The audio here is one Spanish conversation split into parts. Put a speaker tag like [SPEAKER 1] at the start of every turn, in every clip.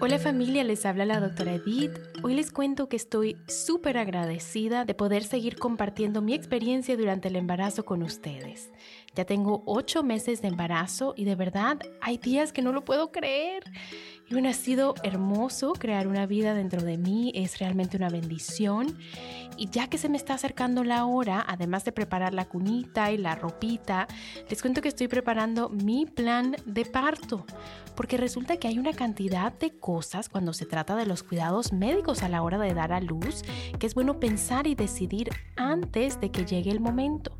[SPEAKER 1] Hola familia, les habla la doctora Edith. Hoy les cuento que estoy súper agradecida de poder seguir compartiendo mi experiencia durante el embarazo con ustedes. Ya tengo ocho meses de embarazo y de verdad hay días que no lo puedo creer. Bueno, ha sido hermoso crear una vida dentro de mí, es realmente una bendición. Y ya que se me está acercando la hora, además de preparar la cunita y la ropita, les cuento que estoy preparando mi plan de parto. Porque resulta que hay una cantidad de cosas cuando se trata de los cuidados médicos a la hora de dar a luz que es bueno pensar y decidir antes de que llegue el momento.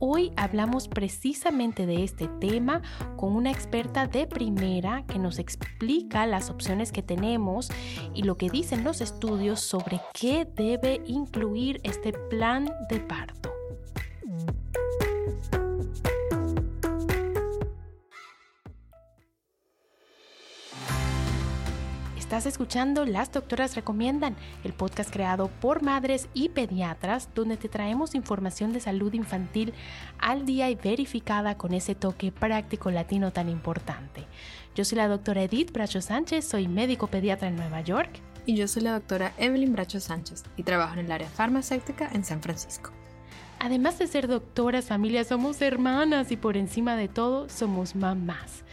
[SPEAKER 1] Hoy hablamos precisamente de este tema con una experta de primera que nos explica las opciones que tenemos y lo que dicen los estudios sobre qué debe incluir este plan de parto. Estás escuchando Las Doctoras Recomiendan, el podcast creado por madres y pediatras donde te traemos información de salud infantil al día y verificada con ese toque práctico latino tan importante. Yo soy la doctora Edith Bracho Sánchez, soy médico pediatra en Nueva York.
[SPEAKER 2] Y yo soy la doctora Evelyn Bracho Sánchez y trabajo en el área farmacéutica en San Francisco.
[SPEAKER 1] Además de ser doctoras, familias, somos hermanas y por encima de todo somos mamás.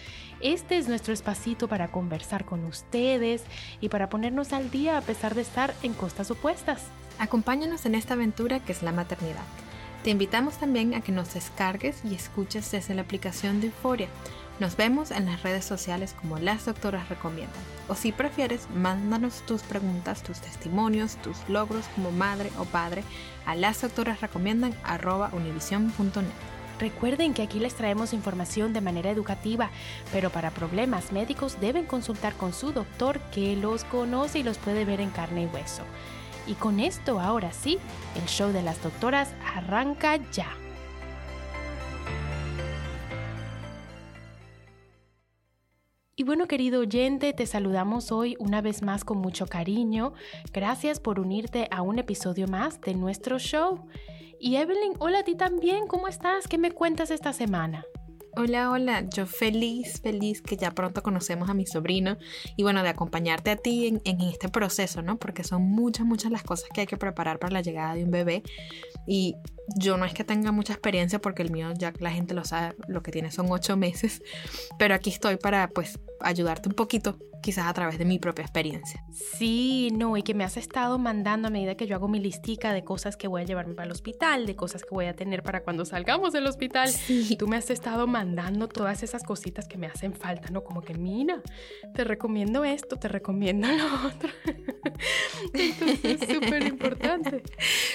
[SPEAKER 1] Este es nuestro espacito para conversar con ustedes y para ponernos al día a pesar de estar en costas opuestas.
[SPEAKER 2] Acompáñanos en esta aventura que es la maternidad. Te invitamos también a que nos descargues y escuches desde la aplicación de Euforia. Nos vemos en las redes sociales como Las Doctoras Recomiendan. O si prefieres, mándanos tus preguntas, tus testimonios, tus logros como madre o padre a lasdoctorasrecomiendan.univision.net.
[SPEAKER 1] Recuerden que aquí les traemos información de manera educativa, pero para problemas médicos deben consultar con su doctor que los conoce y los puede ver en carne y hueso. Y con esto, ahora sí, el show de las doctoras arranca ya. Y bueno, querido oyente, te saludamos hoy una vez más con mucho cariño. Gracias por unirte a un episodio más de nuestro show. Y Evelyn, hola a ti también, ¿cómo estás? ¿Qué me cuentas esta semana?
[SPEAKER 2] Hola, hola, yo feliz, feliz que ya pronto conocemos a mi sobrino y bueno, de acompañarte a ti en, este proceso, ¿no? Porque son muchas, muchas las cosas que hay que preparar para la llegada de un bebé y yo no es que tenga mucha experiencia porque el mío ya la gente lo sabe, lo que tiene son ocho meses, pero aquí estoy para pues ayudarte un poquito quizás a través de mi propia experiencia.
[SPEAKER 1] Sí, no, y que me has estado mandando a medida que yo hago mi listica de cosas que voy a llevarme para el hospital, de cosas que voy a tener para cuando salgamos del hospital. Sí. Tú me has estado mandando todas esas cositas que me hacen falta, ¿no? Como que, mira, te recomiendo esto, te recomiendo lo otro. Entonces es súper importante.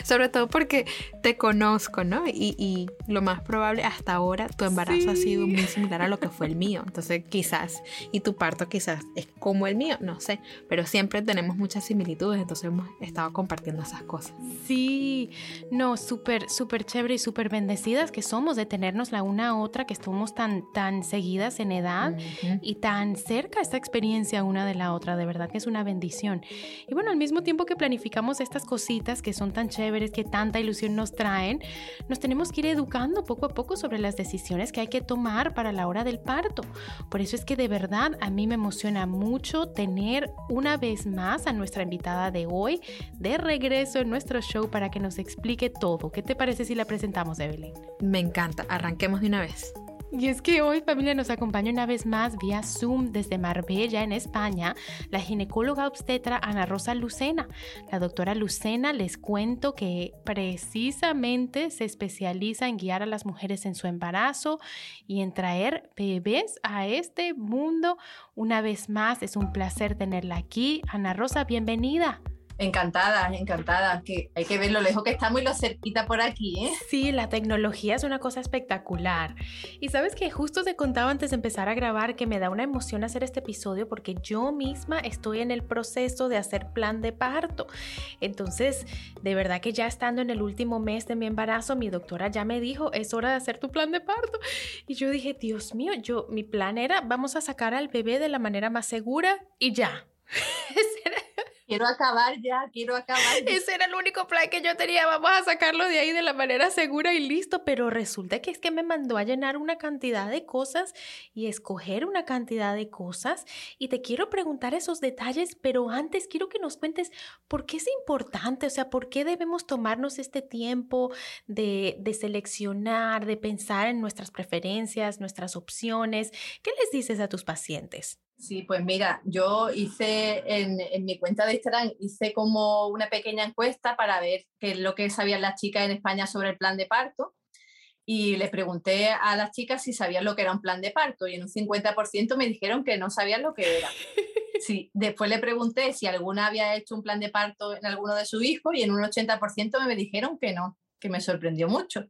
[SPEAKER 2] Sobre todo porque te conozco, ¿no? Y, y, lo más probable hasta ahora tu embarazo sí. ha sido muy similar a lo que fue el mío. Entonces quizás, y tu parto quizás es como el mío, no sé, pero siempre tenemos muchas similitudes, entonces hemos estado compartiendo esas cosas.
[SPEAKER 1] Sí, no, súper, súper chévere y súper bendecidas que somos de tenernos la una a otra, que estamos tan, tan seguidas en edad uh -huh. y tan cerca esta experiencia una de la otra, de verdad que es una bendición. Y bueno, al mismo tiempo que planificamos estas cositas que son tan chéveres, que tanta ilusión nos traen, nos tenemos que ir educando poco a poco sobre las decisiones que hay que tomar para la hora del parto. Por eso es que de verdad a mí me emociona mucho tener una vez más a nuestra invitada de hoy de regreso en nuestro show para que nos explique todo. ¿Qué te parece si la presentamos, Evelyn?
[SPEAKER 2] Me encanta, arranquemos de una vez.
[SPEAKER 1] Y es que hoy familia nos acompaña una vez más vía Zoom desde Marbella en España la ginecóloga obstetra Ana Rosa Lucena. La doctora Lucena les cuento que precisamente se especializa en guiar a las mujeres en su embarazo y en traer bebés a este mundo. Una vez más es un placer tenerla aquí. Ana Rosa, bienvenida.
[SPEAKER 3] Encantada, encantada. Que hay que ver lo lejos que estamos y lo cerquita por aquí, ¿eh?
[SPEAKER 1] Sí, la tecnología es una cosa espectacular. Y sabes que justo te contaba antes de empezar a grabar que me da una emoción hacer este episodio porque yo misma estoy en el proceso de hacer plan de parto. Entonces, de verdad que ya estando en el último mes de mi embarazo, mi doctora ya me dijo, es hora de hacer tu plan de parto. Y yo dije, Dios mío, yo mi plan era, vamos a sacar al bebé de la manera más segura y ya.
[SPEAKER 3] quiero acabar ya, quiero acabar.
[SPEAKER 1] Ese era el único plan que yo tenía, vamos a sacarlo de ahí de la manera segura y listo, pero resulta que es que me mandó a llenar una cantidad de cosas y escoger una cantidad de cosas y te quiero preguntar esos detalles, pero antes quiero que nos cuentes por qué es importante, o sea, por qué debemos tomarnos este tiempo de, de seleccionar, de pensar en nuestras preferencias, nuestras opciones. ¿Qué les dices a tus pacientes?
[SPEAKER 3] Sí, pues mira, yo hice en, mi cuenta de Instagram, hice como una pequeña encuesta para ver qué es lo que sabían las chicas en España sobre el plan de parto y le pregunté a las chicas si sabían lo que era un plan de parto y en un 50% me dijeron que no sabían lo que era. Sí, después le pregunté si alguna había hecho un plan de parto en alguno de sus hijos y en un 80% me dijeron que no, que me sorprendió mucho.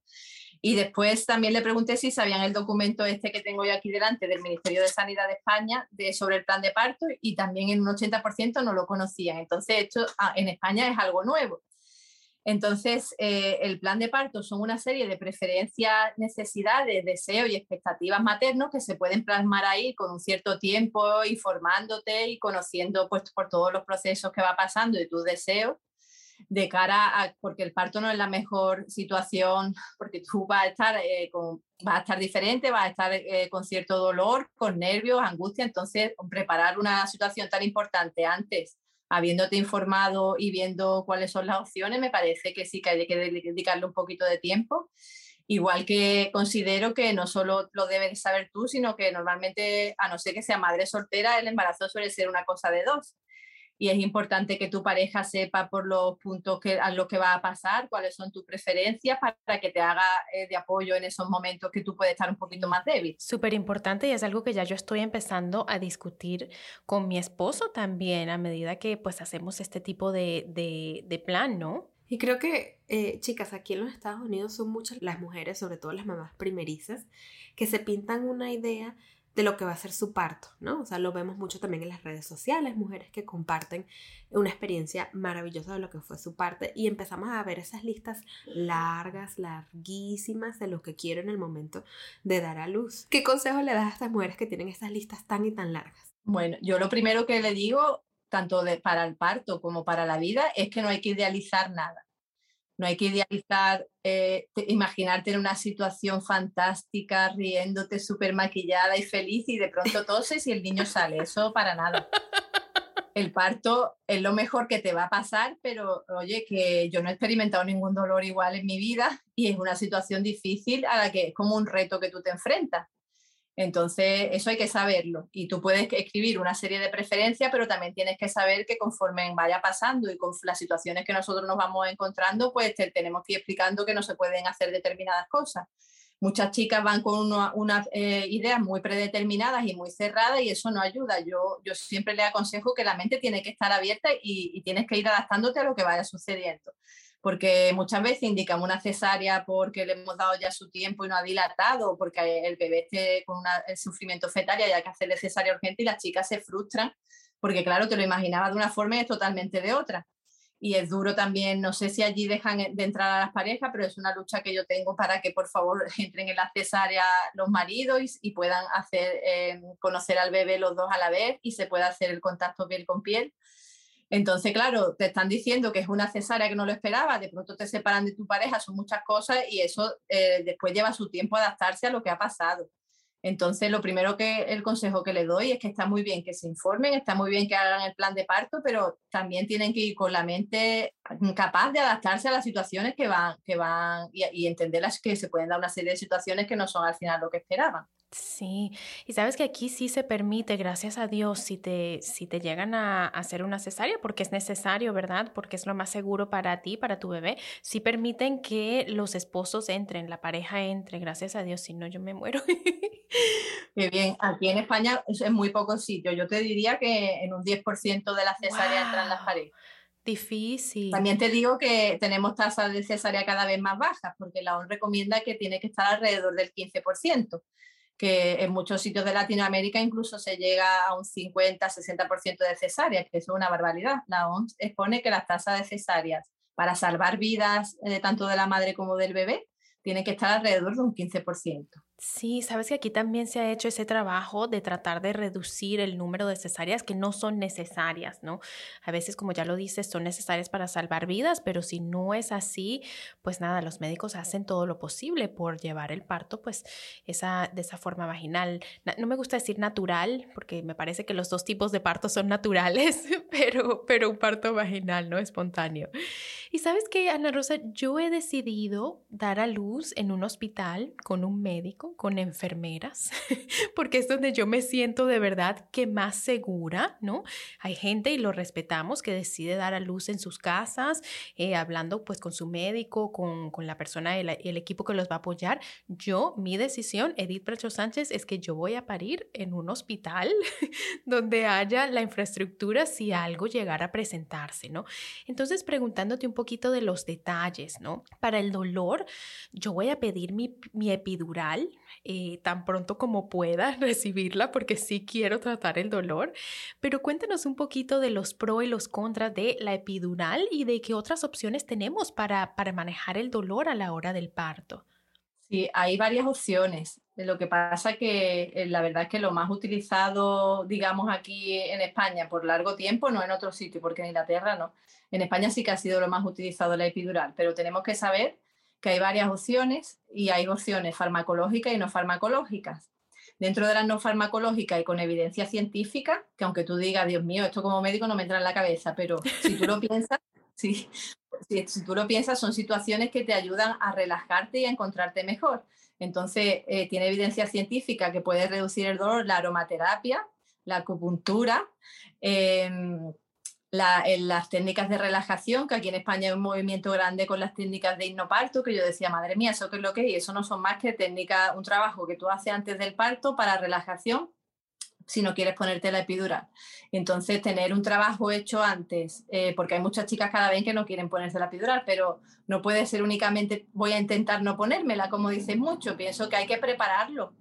[SPEAKER 3] Y después también le pregunté si sabían el documento este que tengo yo aquí delante del Ministerio de Sanidad de España de, sobre el plan de parto y también en un 80% no lo conocían. Entonces, esto ah, en España es algo nuevo. Entonces, eh, el plan de parto son una serie de preferencias, necesidades, deseos y expectativas maternos que se pueden plasmar ahí con un cierto tiempo, informándote y conociendo pues, por todos los procesos que va pasando y tus deseos de cara a, porque el parto no es la mejor situación, porque tú vas a estar, eh, con, vas a estar diferente, vas a estar eh, con cierto dolor, con nervios, angustia, entonces preparar una situación tan importante antes, habiéndote informado y viendo cuáles son las opciones, me parece que sí que hay que dedicarle un poquito de tiempo. Igual que considero que no solo lo debes saber tú, sino que normalmente, a no ser que sea madre soltera, el embarazo suele ser una cosa de dos y es importante que tu pareja sepa por los puntos que, a lo que va a pasar, cuáles son tus preferencias para que te haga eh, de apoyo en esos momentos que tú puedes estar un poquito más débil.
[SPEAKER 1] Súper importante y es algo que ya yo estoy empezando a discutir con mi esposo también a medida que pues hacemos este tipo de, de, de plan, ¿no?
[SPEAKER 2] Y creo que, eh, chicas, aquí en los Estados Unidos son muchas las mujeres, sobre todo las mamás primerizas, que se pintan una idea de lo que va a ser su parto, ¿no? O sea, lo vemos mucho también en las redes sociales, mujeres que comparten una experiencia maravillosa de lo que fue su parto y empezamos a ver esas listas largas, larguísimas de lo que quiero en el momento de dar a luz. ¿Qué consejo le das a estas mujeres que tienen estas listas tan y tan largas?
[SPEAKER 3] Bueno, yo lo primero que le digo, tanto para el parto como para la vida, es que no hay que idealizar nada. No hay que idealizar, eh, imaginarte en una situación fantástica, riéndote súper maquillada y feliz y de pronto toses y el niño sale. Eso para nada. El parto es lo mejor que te va a pasar, pero oye, que yo no he experimentado ningún dolor igual en mi vida y es una situación difícil a la que es como un reto que tú te enfrentas. Entonces, eso hay que saberlo. Y tú puedes escribir una serie de preferencias, pero también tienes que saber que conforme vaya pasando y con las situaciones que nosotros nos vamos encontrando, pues tenemos que ir explicando que no se pueden hacer determinadas cosas. Muchas chicas van con unas eh, ideas muy predeterminadas y muy cerradas y eso no ayuda. Yo, yo siempre le aconsejo que la mente tiene que estar abierta y tienes que ir adaptándote a lo que vaya sucediendo porque muchas veces indicamos una cesárea porque le hemos dado ya su tiempo y no ha dilatado, porque el bebé esté con el sufrimiento fetal y hay que hacerle cesárea urgente y las chicas se frustran, porque claro, te lo imaginaba de una forma y es totalmente de otra. Y es duro también, no sé si allí dejan de entrar a las parejas, pero es una lucha que yo tengo para que por favor entren en la cesárea los maridos y, puedan hacer, eh, conocer al bebé los dos a la vez y se pueda hacer el contacto piel con piel entonces, claro, te están diciendo que es una cesárea que no lo esperaba, de pronto te separan de tu pareja, son muchas cosas y eso eh, después lleva su tiempo adaptarse a lo que ha pasado. Entonces, lo primero que el consejo que le doy es que está muy bien que se informen, está muy bien que hagan el plan de parto, pero también tienen que ir con la mente capaz de adaptarse a las situaciones que van, que van y, y entenderlas que se pueden dar una serie de situaciones que no son al final lo que esperaban.
[SPEAKER 1] Sí, y sabes que aquí sí se permite, gracias a Dios, si te, si te llegan a, hacer una cesárea, porque es necesario, ¿verdad? Porque es lo más seguro para ti, para tu bebé, sí permiten que los esposos entren, la pareja entre, gracias a Dios, si no yo me muero.
[SPEAKER 3] Qué bien, aquí en España es muy poco sitio, yo te diría que en un 10% de la cesárea entran las parejas.
[SPEAKER 1] Difícil.
[SPEAKER 3] También te digo que tenemos tasas de cesárea cada vez más bajas, porque la ONU recomienda que tiene que estar alrededor del 15%, que en muchos sitios de Latinoamérica incluso se llega a un 50-60% de cesárea, que es una barbaridad. La ONU expone que las tasas de cesáreas para salvar vidas eh, tanto de la madre como del bebé tienen que estar alrededor de un 15%.
[SPEAKER 1] Sí, sabes que aquí también se ha hecho ese trabajo de tratar de reducir el número de cesáreas que no son necesarias, ¿no? A veces, como ya lo dices, son necesarias para salvar vidas, pero si no es así, pues nada, los médicos hacen todo lo posible por llevar el parto, pues esa, de esa forma vaginal. No me gusta decir natural, porque me parece que los dos tipos de parto son naturales, pero, pero un parto vaginal, ¿no? Espontáneo. Y sabes que, Ana Rosa, yo he decidido dar a luz en un hospital con un médico con enfermeras, porque es donde yo me siento de verdad que más segura, ¿no? Hay gente, y lo respetamos, que decide dar a luz en sus casas, eh, hablando pues con su médico, con, con la persona, el, el, equipo que los va a apoyar. Yo, mi decisión, Edith Bracho Sánchez, es que yo voy a parir en un hospital donde haya la infraestructura si algo llegara a presentarse, ¿no? Entonces, preguntándote un poquito de los detalles, ¿no? Para el dolor, yo voy a pedir mi, mi epidural eh, tan pronto como pueda recibirla porque sí quiero tratar el dolor. Pero cuéntanos un poquito de los pros y los contras de la epidural y de qué otras opciones tenemos para, para manejar el dolor a la hora del parto.
[SPEAKER 3] Sí, hay varias opciones. Lo que pasa que eh, la verdad es que lo más utilizado, digamos, aquí en España por largo tiempo, no en otro sitio, porque en Inglaterra no. En España sí que ha sido lo más utilizado la epidural, pero tenemos que saber que hay varias opciones y hay opciones farmacológicas y no farmacológicas. Dentro de las no farmacológicas y con evidencia científica, que aunque tú digas, Dios mío, esto como médico no me entra en la cabeza, pero si tú lo piensas, sí, si, tú lo piensas, son situaciones que te ayudan a relajarte y a encontrarte mejor. Entonces, eh, tiene evidencia científica que puede reducir el dolor la aromaterapia, la acupuntura, em, las técnicas de relajación, que aquí en España hay un movimiento grande con las técnicas de hipnoparto, que yo decía, madre mía, ¿eso qué es lo que es? Y eso no son más que técnicas, un trabajo que tú haces antes del parto para relajación, si no quieres ponerte la epidural. Entonces, tener un trabajo hecho antes, eh, porque hay muchas chicas cada vez que no quieren ponerse la epidural, pero no puede ser únicamente voy a intentar no ponérmela, como dices mucho, pienso que hay que prepararlo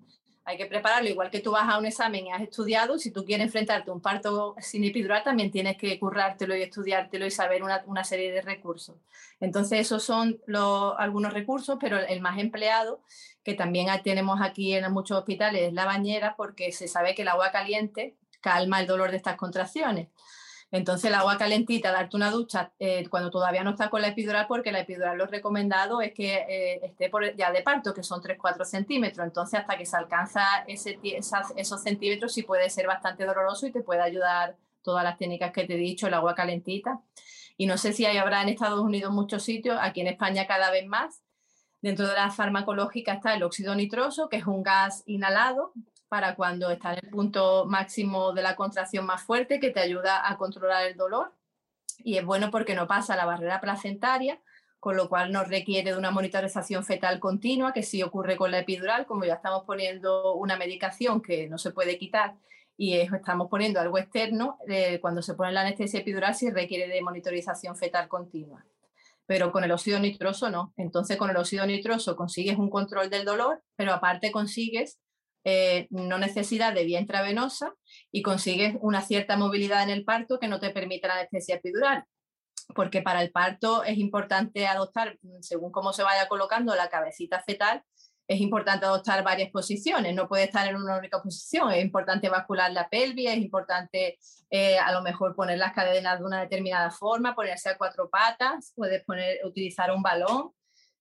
[SPEAKER 3] hay que prepararlo igual que tú vas a un examen y has estudiado. Si tú quieres enfrentarte a un parto sin epidural, también tienes que currártelo y estudiártelo y saber una, serie de recursos. Entonces, esos son los, algunos recursos, pero el más empleado, que también tenemos aquí en muchos hospitales, es la bañera, porque se sabe que el agua caliente calma el dolor de estas contracciones. Entonces el agua calentita, darte una ducha eh, cuando todavía no estás con la epidural, porque la epidural lo recomendado es que eh, esté por, ya de parto, que son 3-4 centímetros. Entonces hasta que se alcanza esos centímetros sí puede ser bastante doloroso y te puede ayudar todas las técnicas que te he dicho, el agua calentita. Y no sé si hay, habrá en Estados Unidos muchos sitios, aquí en España cada vez más. Dentro de la farmacológica está el óxido nitroso, que es un gas inhalado para cuando está en el punto máximo de la contracción más fuerte, que te ayuda a controlar el dolor. Y es bueno porque no pasa la barrera placentaria, con lo cual no requiere de una monitorización fetal continua, que sí ocurre con la epidural, como ya estamos poniendo una medicación que no se puede quitar y estamos poniendo algo externo, eh, cuando se pone la anestesia epidural sí requiere de monitorización fetal continua. Pero con el óxido nitroso no. Entonces con el óxido nitroso consigues un control del dolor, pero aparte consigues eh, no necesidad de vía intravenosa y consigues una cierta movilidad en el parto que no te permite la anestesia epidural. Porque para el parto es importante adoptar, según cómo se vaya colocando la cabecita fetal, es importante adoptar varias posiciones, no puede estar en una única posición, es importante bascular la pelvis, es importante eh, a lo mejor poner las cadenas de una determinada forma, ponerse a cuatro patas, puedes poner, utilizar un balón,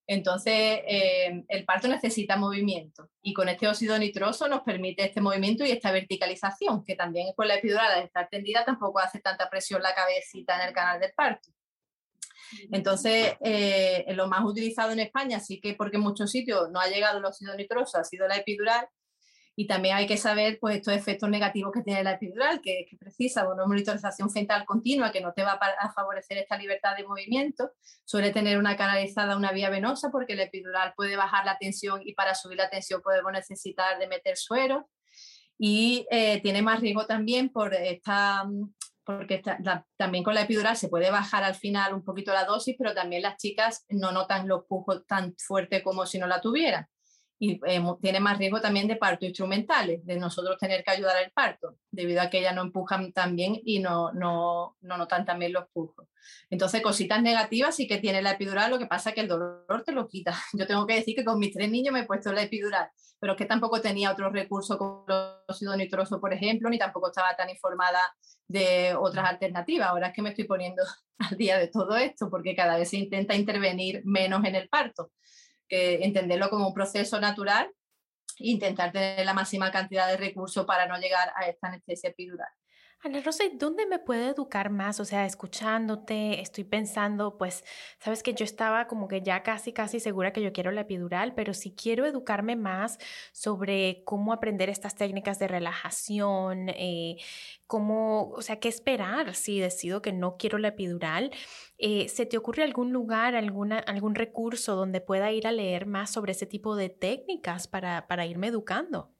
[SPEAKER 3] entonces, eh, el parto necesita movimiento y con este óxido nitroso nos permite este movimiento y esta verticalización, que también con la epidural al estar tendida tampoco hace tanta presión la cabecita en el canal del parto. Entonces, eh, lo más utilizado en España, sí que porque en muchos sitios no ha llegado el óxido nitroso, ha sido la epidural, y también hay que saber pues, estos efectos negativos que tiene la epidural, que, que precisa una monitorización fetal continua que no te va a favorecer esta libertad de movimiento. Suele tener una canalizada, una vía venosa, porque la epidural puede bajar la tensión y para subir la tensión podemos necesitar de meter suero. Y eh, tiene más riesgo también por esta porque también con la epidural se puede bajar al final un poquito la dosis, pero también las chicas no notan los pujos tan fuerte como si no la tuvieran y eh, tiene más riesgo también de parto instrumentales, de nosotros tener que ayudar al parto, debido a que ellas no empujan tan bien y no, no, no notan también los pujos. Entonces, cositas negativas sí que tiene la epidural, lo que pasa es que el dolor te lo quita. Yo tengo que decir que con mis tres niños me he puesto la epidural, pero es que tampoco tenía otro recurso como el óxido nitroso, por ejemplo, ni tampoco estaba tan informada de otras alternativas. Ahora es que me estoy poniendo al día de todo esto, porque cada vez se intenta intervenir menos en el parto entenderlo como un proceso natural e intentar tener la máxima cantidad de recursos para no llegar a esta anestesia epidural.
[SPEAKER 1] Ana Rosa, ¿dónde me puedo educar más? O sea, escuchándote, estoy pensando, pues, sabes que yo estaba como que ya casi, casi segura que yo quiero la epidural, pero si quiero educarme más sobre cómo aprender estas técnicas de relajación, eh, cómo, o sea, qué esperar si decido que no quiero la epidural, eh, ¿se te ocurre algún lugar, alguna, algún recurso donde pueda ir a leer más sobre ese tipo de técnicas para, para irme educando?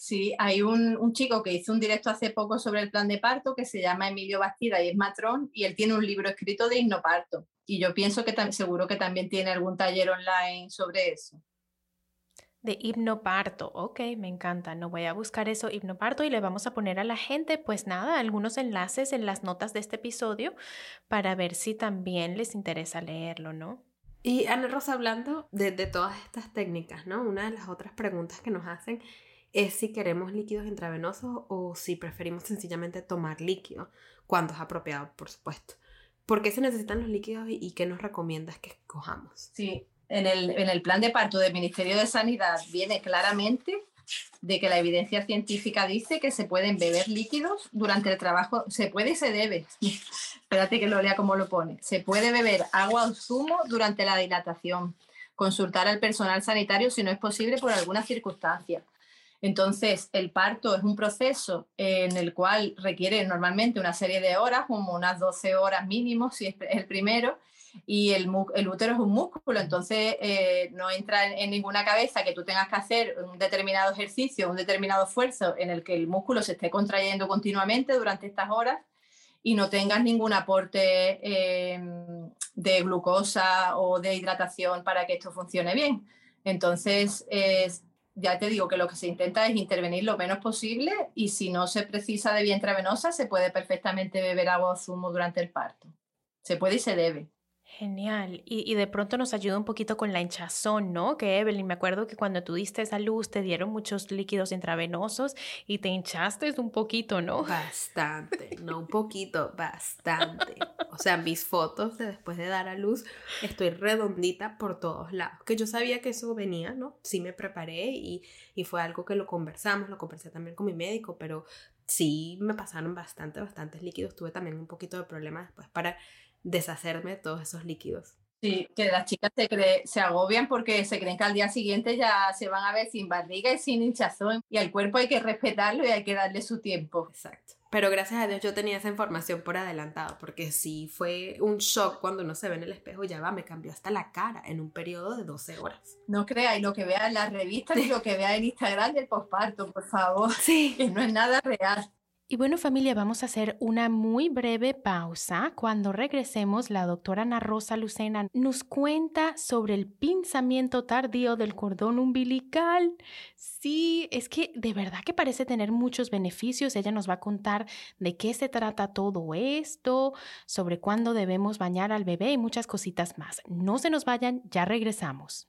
[SPEAKER 3] Sí, hay un, chico que hizo un directo hace poco sobre el plan de parto que se llama Emilio Bastida y es matrón y él tiene un libro escrito de hipnoparto y yo pienso que seguro que también tiene algún taller online sobre eso.
[SPEAKER 1] De hipnoparto, ok, me encanta. No voy a buscar eso, hipnoparto, y le vamos a poner a la gente, pues nada, algunos enlaces en las notas de este episodio para ver si también les interesa leerlo, ¿no?
[SPEAKER 2] Y Ana Rosa, hablando de, de todas estas técnicas, ¿no? Una de las otras preguntas que nos hacen es si queremos líquidos intravenosos o si preferimos sencillamente tomar líquido, cuando es apropiado, por supuesto. ¿Por qué se necesitan los líquidos y, qué nos recomiendas que escojamos?
[SPEAKER 3] Sí, en el, en el plan de parto del Ministerio de Sanidad viene claramente de que la evidencia científica dice que se pueden beber líquidos durante el trabajo, se puede y se debe. Espérate que lo lea como lo pone. Se puede beber agua o zumo durante la dilatación. Consultar al personal sanitario si no es posible por alguna circunstancia. Entonces, el parto es un proceso en el cual requiere normalmente una serie de horas, como unas 12 horas mínimo, si es el primero, y el, útero es un músculo, entonces eh, no entra en, ninguna cabeza que tú tengas que hacer un determinado ejercicio, un determinado esfuerzo en el que el músculo se esté contrayendo continuamente durante estas horas y no tengas ningún aporte em, de glucosa o de hidratación para que esto funcione bien. Entonces, es ya te digo que lo que se intenta es intervenir lo menos posible y si no se precisa de vía intravenosa, se puede perfectamente beber agua o zumo durante el parto. Se puede y se debe.
[SPEAKER 1] Genial. Y, de pronto nos ayuda un poquito con la hinchazón, ¿no? Que Evelyn, me acuerdo que cuando tú diste esa luz te dieron muchos líquidos intravenosos y te hinchaste un poquito, ¿no?
[SPEAKER 2] Bastante, no un poquito, bastante. O sea, mis fotos de después de dar a luz, estoy redondita por todos lados. Que yo sabía que eso venía, ¿no? Sí me preparé y, y fue algo que lo conversamos, lo conversé también con mi médico, pero sí me pasaron bastante, bastantes líquidos. Tuve también un poquito de problemas después para deshacerme de todos esos líquidos.
[SPEAKER 3] Sí, que las chicas se, se agobian porque se creen que al día siguiente ya se van a ver sin barriga y sin hinchazón y al cuerpo hay que respetarlo y hay que darle su tiempo.
[SPEAKER 2] Exacto. Pero gracias a Dios yo tenía esa información por adelantado, porque sí fue un shock cuando uno se ve en el espejo, ya va, me cambió hasta la cara en un periodo de 12 horas.
[SPEAKER 3] No creáis lo que vea en las revistas ni lo que vea en Instagram del posparto, por favor.
[SPEAKER 2] Sí.
[SPEAKER 3] Que no es nada real.
[SPEAKER 1] Y bueno familia, vamos a hacer una muy breve pausa. Cuando regresemos, la doctora Ana Rosa Lucena nos cuenta sobre el pinzamiento tardío del cordón umbilical. Sí, es que de verdad que parece tener muchos beneficios. Ella nos va a contar de qué se trata todo esto, sobre cuándo debemos bañar al bebé y muchas cositas más. No se nos vayan, ya regresamos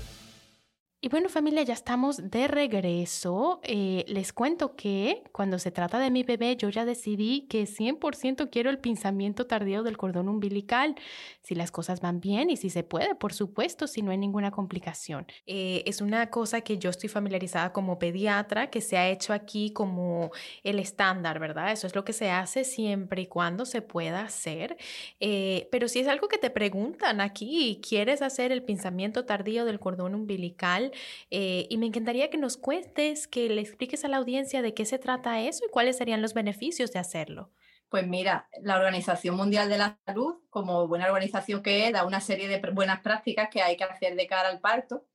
[SPEAKER 1] Y bueno familia, ya estamos de regreso. Eh, les cuento que cuando se trata de mi bebé, yo ya decidí que 100% quiero el pinzamiento tardío del cordón umbilical, si las cosas van bien y si se puede, por supuesto, si no hay ninguna complicación. Eh, es una cosa que yo estoy familiarizada como pediatra, que se ha hecho aquí como el estándar, ¿verdad? Eso es lo que se hace siempre y cuando se pueda hacer. Eh, pero si es algo que te preguntan aquí, ¿quieres hacer el pinzamiento tardío del cordón umbilical? Eh, y me encantaría que nos cuentes, que le expliques a la audiencia de qué se trata eso y cuáles serían los beneficios de hacerlo.
[SPEAKER 3] Pues mira, la Organización Mundial de la Salud, como buena organización que es, da una serie de buenas prácticas que hay que hacer de cara al parto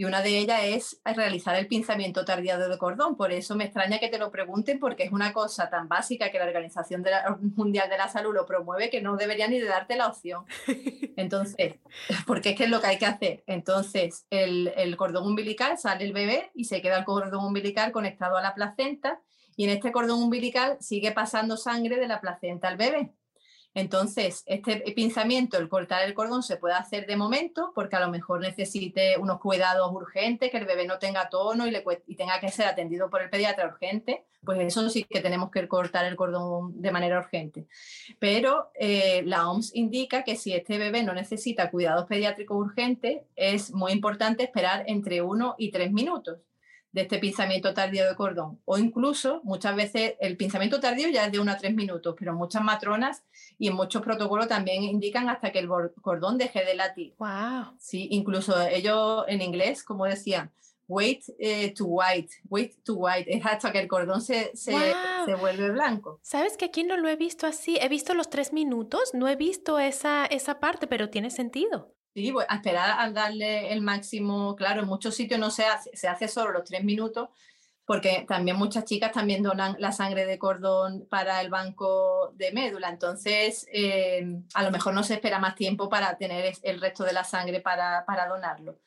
[SPEAKER 3] y una de ellas es realizar el pinzamiento tardío del cordón. Por eso me extraña que te lo pregunten porque es una cosa tan básica que la Organización Mundial de la Salud lo promueve que no debería ni de darte la opción. Entonces, porque es que es lo que hay que hacer. Entonces, el, el cordón umbilical sale el bebé y se queda el cordón umbilical conectado a la placenta y en este cordón umbilical sigue pasando sangre de la placenta al bebé. Entonces, este pinzamiento, el cortar el cordón, se puede hacer de momento porque a lo mejor necesite unos cuidados urgentes, que el bebé no tenga tono y, le, y tenga que ser atendido por el pediatra urgente, pues eso sí que tenemos que cortar el cordón de manera urgente. Pero eh, la OMS indica que si este bebé no necesita cuidados pediátricos urgentes, es muy importante esperar entre uno y tres minutos de este pinzamiento tardío de cordón. O incluso, muchas veces, el pinzamiento tardío ya es de uno a tres minutos, pero muchas matronas y en muchos protocolos también indican hasta que el cordón deje de latir.
[SPEAKER 1] Wow.
[SPEAKER 3] Sí, incluso ellos en inglés, como decían, wait eh, to white, wait to white, es hasta que el cordón se, se, se, vuelve blanco.
[SPEAKER 1] ¿Sabes que aquí no lo he visto así? He visto los tres minutos, no he visto esa, esa parte, pero tiene sentido.
[SPEAKER 3] Sí, pues, a esperar a darle el máximo, claro, en muchos sitios no se hace, se hace solo los tres minutos, porque también muchas chicas también donan la sangre de cordón para el banco de médula, entonces eh, a lo mejor no se espera más tiempo para tener el resto de la sangre para, para donarlo,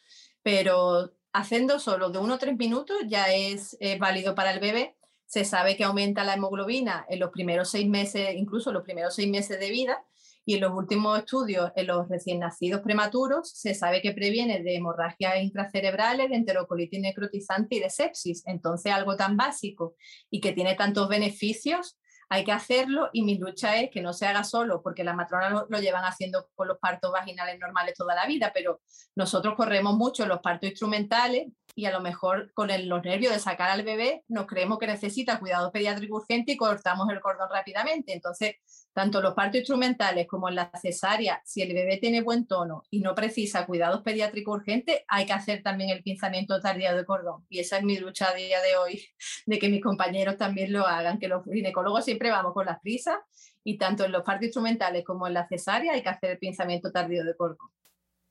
[SPEAKER 3] pero haciendo solo de uno o tres minutos ya es válido para el bebé. Se sabe que aumenta la hemoglobina en los primeros seis meses, incluso los primeros seis meses de vida, y en los últimos estudios, en los recién nacidos prematuros, se sabe que previene de hemorragias intracerebrales, de enterocolitis necrotizante y de sepsis. Entonces, algo tan básico y que tiene tantos beneficios, hay que hacerlo y mi lucha es que no se haga solo, porque las matronas lo, lo, llevan haciendo con los partos vaginales normales toda la vida, pero nosotros corremos mucho los partos instrumentales y a lo mejor con el, los nervios de sacar al bebé nos creemos que necesita cuidado pediátrico urgente y cortamos el cordón rápidamente. Entonces, tanto los partos instrumentales como en la cesárea, si el bebé tiene buen tono y no precisa cuidados pediátricos urgentes, hay que hacer también el pinzamiento tardío de cordón. Y esa es mi lucha a día de hoy, de que mis compañeros también lo hagan, que los ginecólogos siempre vamos con las prisas y tanto en los partos instrumentales como en la cesárea hay que hacer el pinzamiento tardío de cordón.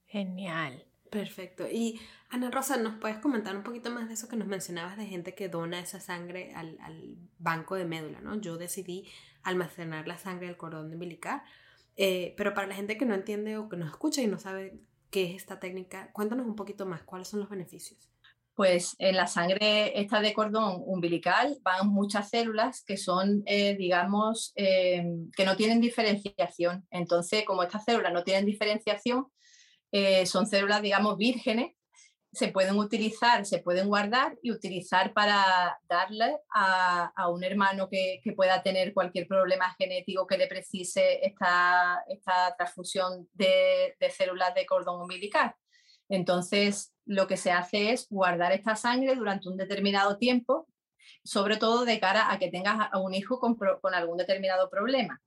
[SPEAKER 1] Genial.
[SPEAKER 2] Perfecto. Y Ana Rosa, ¿nos puedes comentar un poquito más de eso que nos mencionabas de gente que dona esa sangre al, al banco de médula, ¿no? Yo decidí almacenar la sangre del cordón umbilical, eh, pero para la gente que no entiende o que nos escucha y no sabe qué es esta técnica, cuéntanos un poquito más, ¿cuáles son los beneficios?
[SPEAKER 3] Pues en la sangre esta de cordón umbilical van muchas células que son, eh, digamos, eh, que no tienen diferenciación. Entonces, como estas células no tienen diferenciación, eh, son células, digamos, vírgenes, se pueden utilizar, se pueden guardar y utilizar para darle a, un hermano que, pueda tener cualquier problema genético que le precise esta, esta transfusión de, de, células de cordón umbilical. Entonces, lo que se hace es guardar esta sangre durante un determinado tiempo, sobre todo de cara a que tengas a un hijo con, algún determinado problema.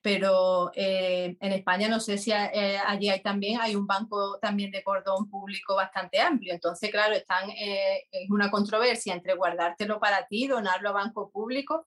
[SPEAKER 3] Pero eh, en España no sé si eh, allí hay también hay un banco también de cordón público bastante amplio. Entonces, claro, están eh, es una controversia entre guardártelo para ti, donarlo a banco público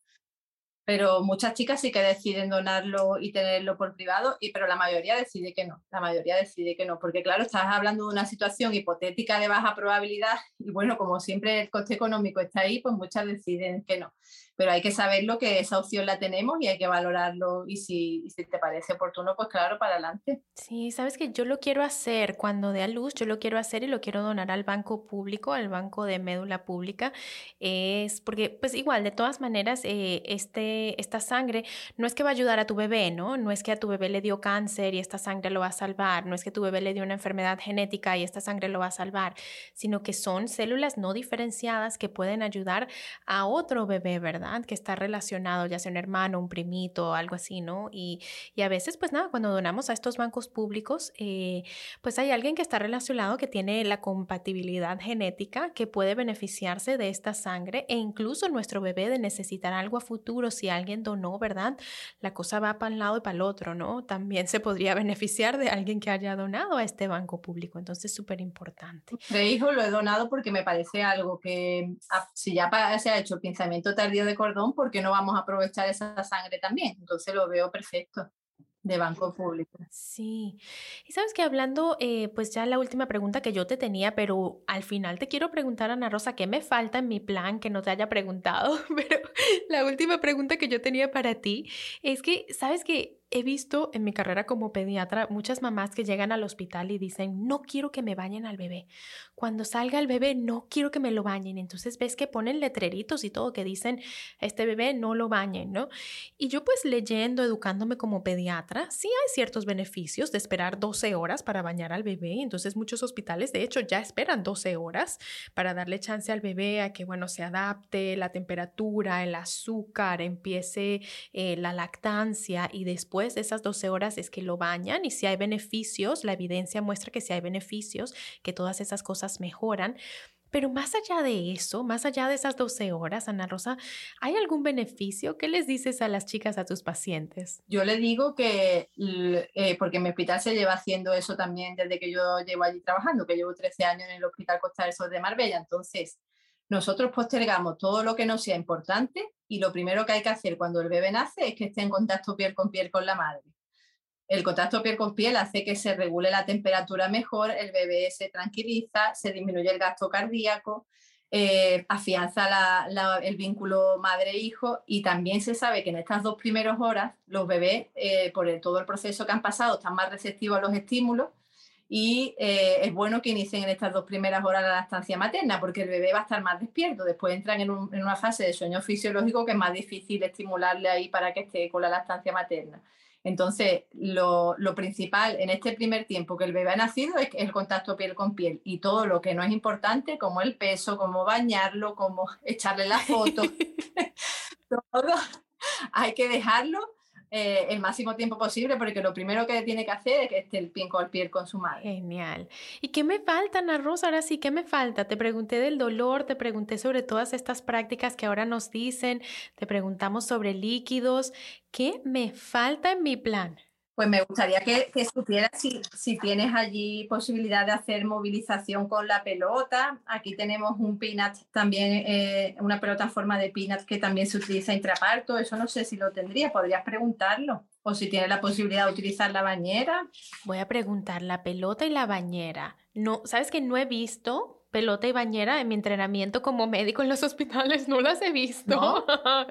[SPEAKER 3] pero muchas chicas sí que deciden donarlo y tenerlo por privado, y, pero la mayoría decide que no, la mayoría decide que no, porque claro, estás hablando de una situación hipotética de baja probabilidad y bueno, como siempre el coste económico está ahí, pues muchas deciden que no pero hay que saberlo que esa opción la tenemos y hay que valorarlo y si, si te parece oportuno, pues claro, para adelante.
[SPEAKER 1] Sí, sabes que yo lo quiero hacer cuando dé a luz, yo lo quiero hacer y lo quiero donar al banco público, al banco de médula pública, es porque pues igual, de todas maneras, eh, este, esta sangre no es que va a ayudar a tu bebé, ¿no? No es que a tu bebé le dio cáncer y esta sangre lo va a salvar, no es que tu bebé le dio una enfermedad genética y esta sangre lo va a salvar, sino que son células no diferenciadas que pueden ayudar a otro bebé, ¿verdad? Que está relacionado, ya sea un hermano, un primito, algo así, ¿no? Y, y a veces, pues nada, cuando donamos a estos bancos públicos, eh, pues hay alguien que está relacionado que tiene la compatibilidad genética que puede beneficiarse de esta sangre e incluso nuestro bebé de necesitar algo a futuro, si alguien donó, ¿verdad? La cosa va para un lado y para el otro, ¿no? También se podría beneficiar de alguien que haya donado a este banco público, entonces súper importante.
[SPEAKER 3] De hijo lo he donado porque me parece algo que, ah, si ya se ha hecho el pensamiento tardío de cordón, porque no vamos a aprovechar esa sangre también? Entonces lo veo perfecto de banco público.
[SPEAKER 1] Sí. Y sabes que hablando, eh, pues ya la última pregunta que yo te tenía, pero al final te quiero preguntar, Ana Rosa, ¿qué me falta en mi plan que no te haya preguntado? Pero la última pregunta que yo tenía para ti es que, ¿sabes que He visto en mi carrera como pediatra muchas mamás que llegan al hospital y dicen, no quiero que me bañen al bebé. Cuando salga el bebé, no quiero que me lo bañen. Entonces ves que ponen letreritos y todo que dicen, este bebé no lo bañen, ¿no? Y yo pues leyendo, educándome como pediatra, sí hay ciertos beneficios de esperar 12 horas para bañar al bebé. Entonces muchos hospitales, de hecho, ya esperan 12 horas para darle chance al bebé a que, bueno, se adapte la temperatura, el azúcar, empiece eh, la lactancia y después de esas 12 horas es que lo bañan y si hay beneficios, la evidencia muestra que si hay beneficios, que todas esas cosas mejoran. Pero más allá de eso, más allá de esas 12 horas, Ana Rosa, ¿hay algún beneficio? ¿Qué les dices a las chicas, a tus pacientes?
[SPEAKER 3] Yo le digo que, eh, porque mi hospital se lleva haciendo eso también desde que yo llevo allí trabajando, que llevo 13 años en el Hospital Costa del Sol de Marbella. Entonces, nosotros postergamos todo lo que no sea importante y lo primero que hay que hacer cuando el bebé nace es que esté en contacto piel con piel con la madre. El contacto piel con piel hace que se regule la temperatura mejor, el bebé se tranquiliza, se disminuye el gasto cardíaco, eh, afianza el vínculo madre-hijo y también se sabe que en estas dos primeras horas los bebés, eh, por todo el proceso que han pasado, están más receptivos a los estímulos y eh, es bueno que inicien en estas dos primeras horas la lactancia materna porque el bebé va a estar más despierto, después entran en, una fase de sueño fisiológico que es más difícil estimularle ahí para que esté con la lactancia materna. Entonces, lo, principal en este primer tiempo que el bebé ha nacido es el contacto piel con piel y todo lo que no es importante, como el peso, como bañarlo, como echarle la foto, todo hay que dejarlo eh, el máximo tiempo posible, porque lo primero que tiene que hacer es que esté el pie con el pie con su madre.
[SPEAKER 1] Genial. ¿Y qué me falta, Ana Rosa? Ahora sí, ¿qué me falta? Te pregunté del dolor, te pregunté sobre todas estas prácticas que ahora nos dicen, te preguntamos sobre líquidos. ¿Qué me falta en mi plan?
[SPEAKER 3] Pues me gustaría que, que supieras si, si, tienes allí posibilidad de hacer movilización con la pelota. Aquí tenemos un peanut también, eh, una pelota en forma de peanut que también se utiliza intraparto. Eso no sé si lo tendría, podrías preguntarlo. O si tienes la posibilidad de utilizar la bañera.
[SPEAKER 1] Voy a preguntar la pelota y la bañera. No, ¿sabes que no he visto pelota y bañera en mi entrenamiento como médico en los hospitales? No las he visto.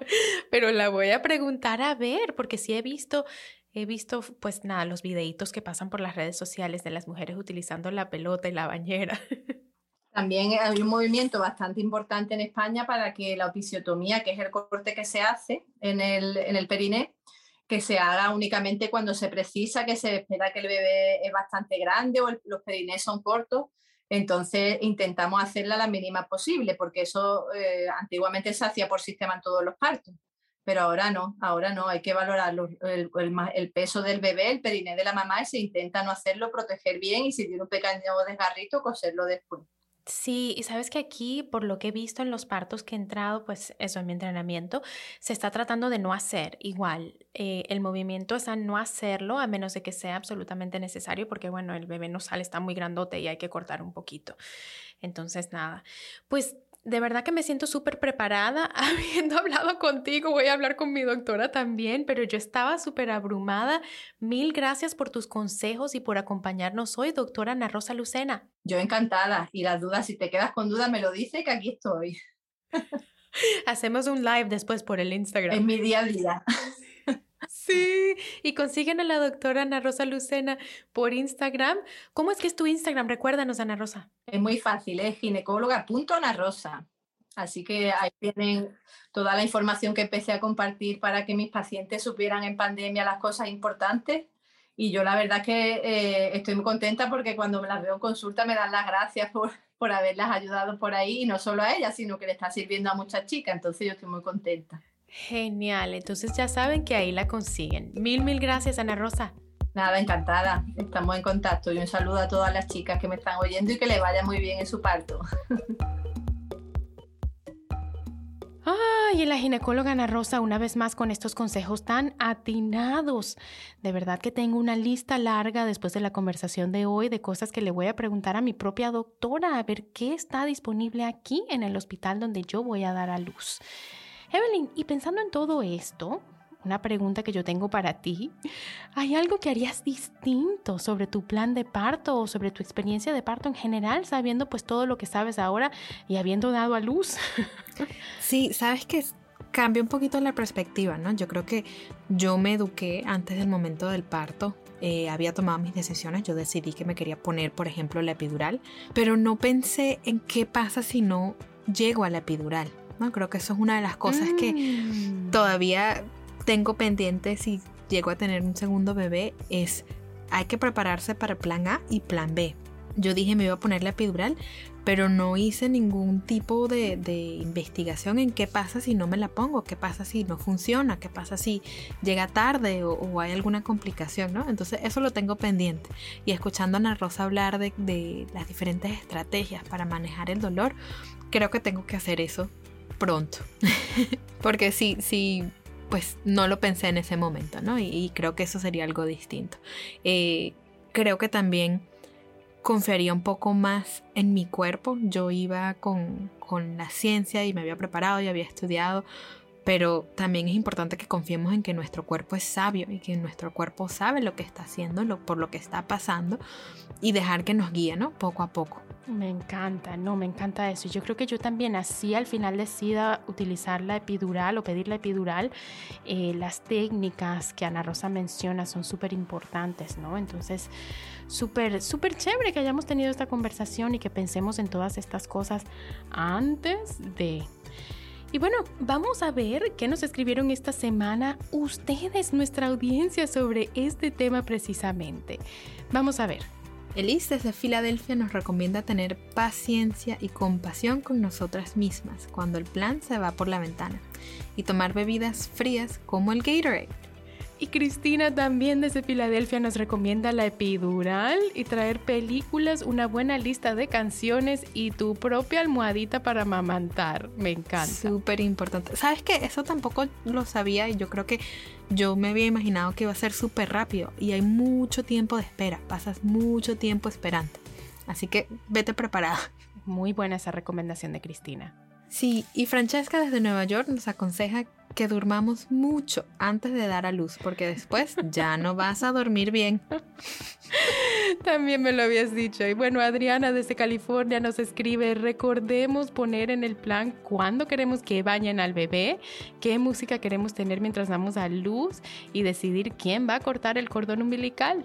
[SPEAKER 1] Pero la voy a preguntar a ver, porque sí he visto He visto, pues nada, los videitos que pasan por las redes sociales de las mujeres utilizando la pelota y la bañera.
[SPEAKER 3] También hay un movimiento bastante importante en España para que la opisiotomía, que es el corte que se hace en el, en el periné, que se haga únicamente cuando se precisa, que se espera que el bebé es bastante grande o los perinés son cortos. Entonces intentamos hacerla la mínima posible, porque eso eh, antiguamente se hacía por sistema en todos los partos. Pero ahora no, ahora no, hay que valorar el, peso del bebé, el periné de la mamá y se intenta no hacerlo, proteger bien y si tiene un pequeño desgarrito, coserlo después.
[SPEAKER 1] Sí, y sabes que aquí, por lo que he visto en los partos que he entrado, pues eso en mi entrenamiento, se está tratando de no hacer igual. Eh, el movimiento es a no hacerlo a menos de que sea absolutamente necesario, porque bueno, el bebé no sale, está muy grandote y hay que cortar un poquito. Entonces, nada, pues de verdad que me siento súper preparada. Habiendo hablado contigo, voy a hablar con mi doctora también, pero yo estaba súper abrumada. Mil gracias por tus consejos y por acompañarnos hoy, doctora Ana Rosa Lucena.
[SPEAKER 3] Yo encantada. Y las dudas, si te quedas con dudas, me lo dice que aquí estoy.
[SPEAKER 1] Hacemos un live después por el Instagram.
[SPEAKER 3] En mi día a día.
[SPEAKER 1] Sí, y consiguen a la doctora Ana Rosa Lucena por Instagram. ¿Cómo es que es tu Instagram? Recuérdanos, Ana Rosa.
[SPEAKER 3] Es muy fácil, es ginecóloga.anarosa. Así que ahí tienen toda la información que empecé a compartir para que mis pacientes supieran en pandemia las cosas importantes. Y yo la verdad que eh, estoy muy contenta porque cuando me las veo en consulta me dan las gracias por, por haberlas ayudado por ahí y no solo a ellas, sino que le está sirviendo a muchas chicas. Entonces yo estoy muy contenta.
[SPEAKER 1] Genial, entonces ya saben que ahí la consiguen. Mil, mil gracias, Ana Rosa.
[SPEAKER 3] Nada, encantada. Estamos en contacto y un saludo a todas las chicas que me están oyendo y que les vaya muy bien en su parto.
[SPEAKER 1] Ay, y la ginecóloga Ana Rosa una vez más con estos consejos tan atinados. De verdad que tengo una lista larga después de la conversación de hoy de cosas que le voy a preguntar a mi propia doctora a ver qué está disponible aquí en el hospital donde yo voy a dar a luz. Evelyn, y pensando en todo esto, una pregunta que yo tengo para ti, ¿hay algo que harías distinto sobre tu plan de parto o sobre tu experiencia de parto en general, sabiendo pues todo lo que sabes ahora y habiendo dado a luz?
[SPEAKER 2] Sí, sabes que cambia un poquito la perspectiva, ¿no? Yo creo que yo me eduqué antes del momento del parto. Eh, había tomado mis decisiones, yo decidí que me quería poner, por ejemplo, la epidural, pero no pensé en qué pasa si no llego a la epidural. Creo que eso es una de las cosas que mm. todavía tengo pendiente si llego a tener un segundo bebé, es hay que prepararse para plan A y plan B. Yo dije me iba a poner la epidural, pero no hice ningún tipo de, investigación en qué pasa si no me la pongo, qué pasa si no funciona, qué pasa si llega tarde o, hay alguna complicación, ¿no? Entonces eso lo tengo pendiente. Y escuchando a Ana Rosa hablar de, de las diferentes estrategias para manejar el dolor, creo que tengo que hacer eso pronto. Porque sí, sí, pues no lo pensé en ese momento, ¿no? Y, creo que eso sería algo distinto. Eh, creo que también confiaría un poco más en mi cuerpo. Yo iba con, con la ciencia y me había preparado y había estudiado pero también es importante que confiemos en que nuestro cuerpo es sabio y que nuestro cuerpo sabe lo que está haciendo, lo, por lo que está pasando y dejar que nos guíe, ¿no? Poco a poco.
[SPEAKER 1] Me encanta, no, me encanta eso. Yo creo que yo también así al final decida utilizar la epidural o pedir la epidural. Eh, las técnicas que Ana Rosa menciona son súper importantes, ¿no? Entonces, súper, súper chévere que hayamos tenido esta conversación y que pensemos en todas estas cosas antes de y bueno, vamos a ver qué nos escribieron esta semana ustedes, nuestra audiencia, sobre este tema precisamente. Vamos a ver.
[SPEAKER 2] Elise desde Filadelfia nos recomienda tener paciencia y compasión con nosotras mismas cuando el plan se va por la ventana y tomar bebidas frías como el Gatorade.
[SPEAKER 1] Y Cristina también desde Filadelfia nos recomienda la epidural y traer películas, una buena lista de canciones y tu propia almohadita para amamantar. Me encanta.
[SPEAKER 2] Súper importante. ¿Sabes qué? Eso tampoco lo sabía y yo creo que yo me había imaginado que iba a ser súper rápido y hay mucho tiempo de espera. Pasas mucho tiempo esperando. Así que vete preparada.
[SPEAKER 1] Muy buena esa recomendación de Cristina.
[SPEAKER 2] Sí, y Francesca desde Nueva York nos aconseja que durmamos mucho antes de dar a luz, porque después ya no vas a dormir bien.
[SPEAKER 1] También me lo habías dicho. Y bueno, Adriana desde California nos escribe, recordemos poner en el plan cuándo queremos que bañen al bebé, qué música queremos tener mientras damos a luz y decidir quién va a cortar el cordón umbilical.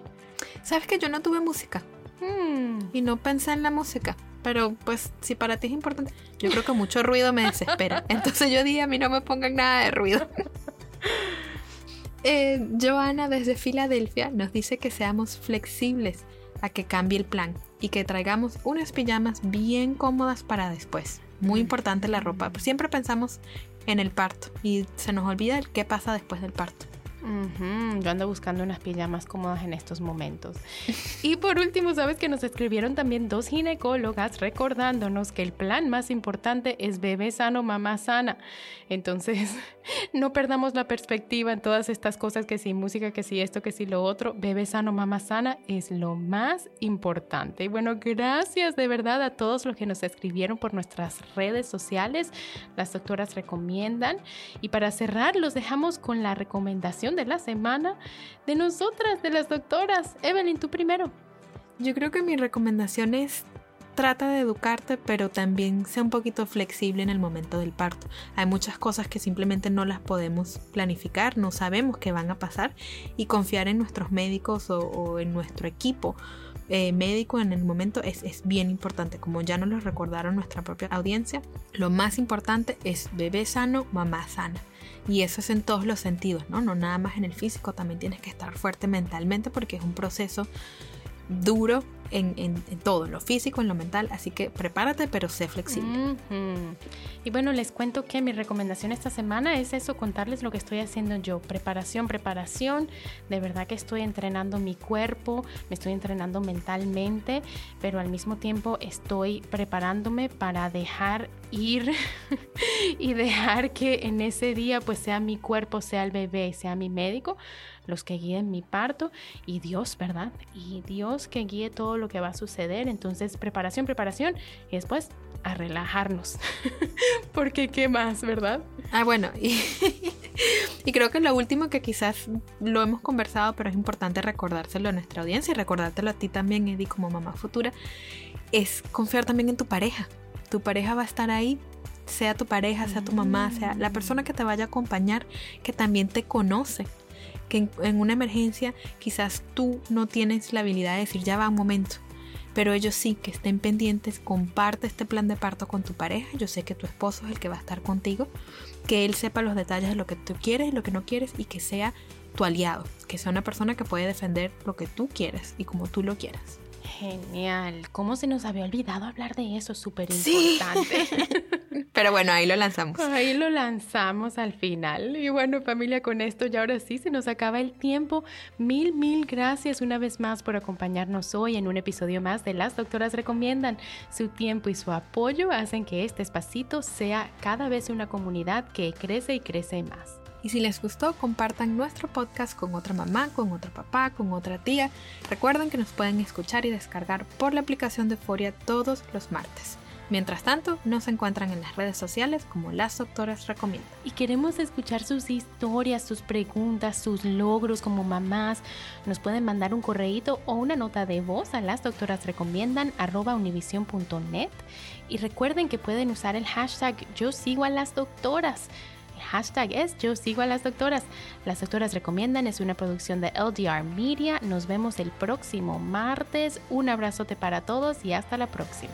[SPEAKER 2] ¿Sabes que yo no tuve música? Hmm. Y no pensé en la música pero pues si para ti es importante, yo creo que mucho ruido me desespera. Entonces yo dije, a mí no me pongan nada de ruido. Eh, Joana desde Filadelfia nos dice que seamos flexibles a que cambie el plan y que traigamos unas pijamas bien cómodas para después. Muy importante la ropa. Siempre pensamos en el parto y se nos olvida el qué pasa después del parto.
[SPEAKER 1] Yo ando buscando unas pijamas cómodas en estos momentos. Y por último, sabes que nos escribieron también dos ginecólogas recordándonos que el plan más importante es bebé sano, mamá sana. Entonces, no perdamos la perspectiva en todas estas cosas, que si música, que si esto, que si lo otro. Bebé sano, mamá sana es lo más importante. Y bueno, gracias de verdad a todos los que nos escribieron por nuestras redes sociales. Las doctoras recomiendan. Y para cerrar, los dejamos con la recomendación de la semana de nosotras, de las doctoras. Evelyn, tú primero.
[SPEAKER 2] Yo creo que mi recomendación es trata de educarte, pero también sea un poquito flexible en el momento del parto. Hay muchas cosas que simplemente no las podemos planificar, no sabemos qué van a pasar y confiar en nuestros médicos o, en nuestro equipo eh, médico en el momento es, es, bien importante. Como ya nos lo recordaron nuestra propia audiencia, lo más importante es bebé sano, mamá sana. Y eso es en todos los sentidos, ¿no? No nada más en el físico, también tienes que estar fuerte mentalmente porque es un proceso duro en, todo, en lo físico, en lo mental, así que prepárate pero sé flexible.
[SPEAKER 1] Y bueno, les cuento que mi recomendación esta semana es eso, contarles lo que estoy haciendo yo, preparación, preparación, de verdad que estoy entrenando mi cuerpo, me estoy entrenando mentalmente, pero al mismo tiempo estoy preparándome para dejar ir y dejar que en ese día pues sea mi cuerpo, sea el bebé, sea mi médico los que guíen mi parto y Dios, ¿verdad? Y Dios que guíe todo lo que va a suceder. Entonces, preparación, preparación y después a relajarnos. Porque, ¿qué más, verdad?
[SPEAKER 2] Ah, bueno, y, y, creo que lo último que quizás lo hemos conversado, pero es importante recordárselo a nuestra audiencia y recordártelo a ti también, Eddie, como mamá futura, es confiar también en tu pareja. Tu pareja va a estar ahí sea tu pareja, sea tu mamá, sea la persona que te vaya a acompañar, que también te conoce que en, una emergencia quizás tú no tienes la habilidad de decir ya va un momento, pero ellos sí, que estén pendientes, comparte este plan de parto con tu pareja, yo sé que tu esposo es el que va a estar contigo, que él sepa los detalles de lo que tú quieres y lo que no quieres y que sea tu aliado, que sea una persona que puede defender lo que tú quieres y como tú lo quieras.
[SPEAKER 1] Genial. ¿Cómo se nos había olvidado hablar de eso? Súper importante.
[SPEAKER 2] Pero bueno, ahí lo lanzamos.
[SPEAKER 1] Ahí lo lanzamos al final. Y bueno, familia, con esto ya ahora sí se nos acaba el tiempo. Mil, mil gracias una vez más por acompañarnos hoy en un episodio más de Las Doctoras Recomiendan. Su tiempo y su apoyo hacen que este espacito sea cada vez una comunidad que crece y crece más.
[SPEAKER 2] Y si les gustó, compartan nuestro podcast con otra mamá, con otro papá, con otra tía. Recuerden que nos pueden escuchar y descargar por la aplicación de Foria todos los martes. Mientras tanto, nos encuentran en las redes sociales como Las Doctoras Recomiendan.
[SPEAKER 1] Y queremos escuchar sus historias, sus preguntas, sus logros como mamás. Nos pueden mandar un correíto o una nota de voz a lasdoctorasrecomiendan.univision.net. Y recuerden que pueden usar el hashtag Yo sigo a las doctoras hashtag es Yo sigo a las doctoras. Las doctoras recomiendan es una producción de LDR Media. Nos vemos el próximo martes. Un abrazote para todos y hasta la próxima.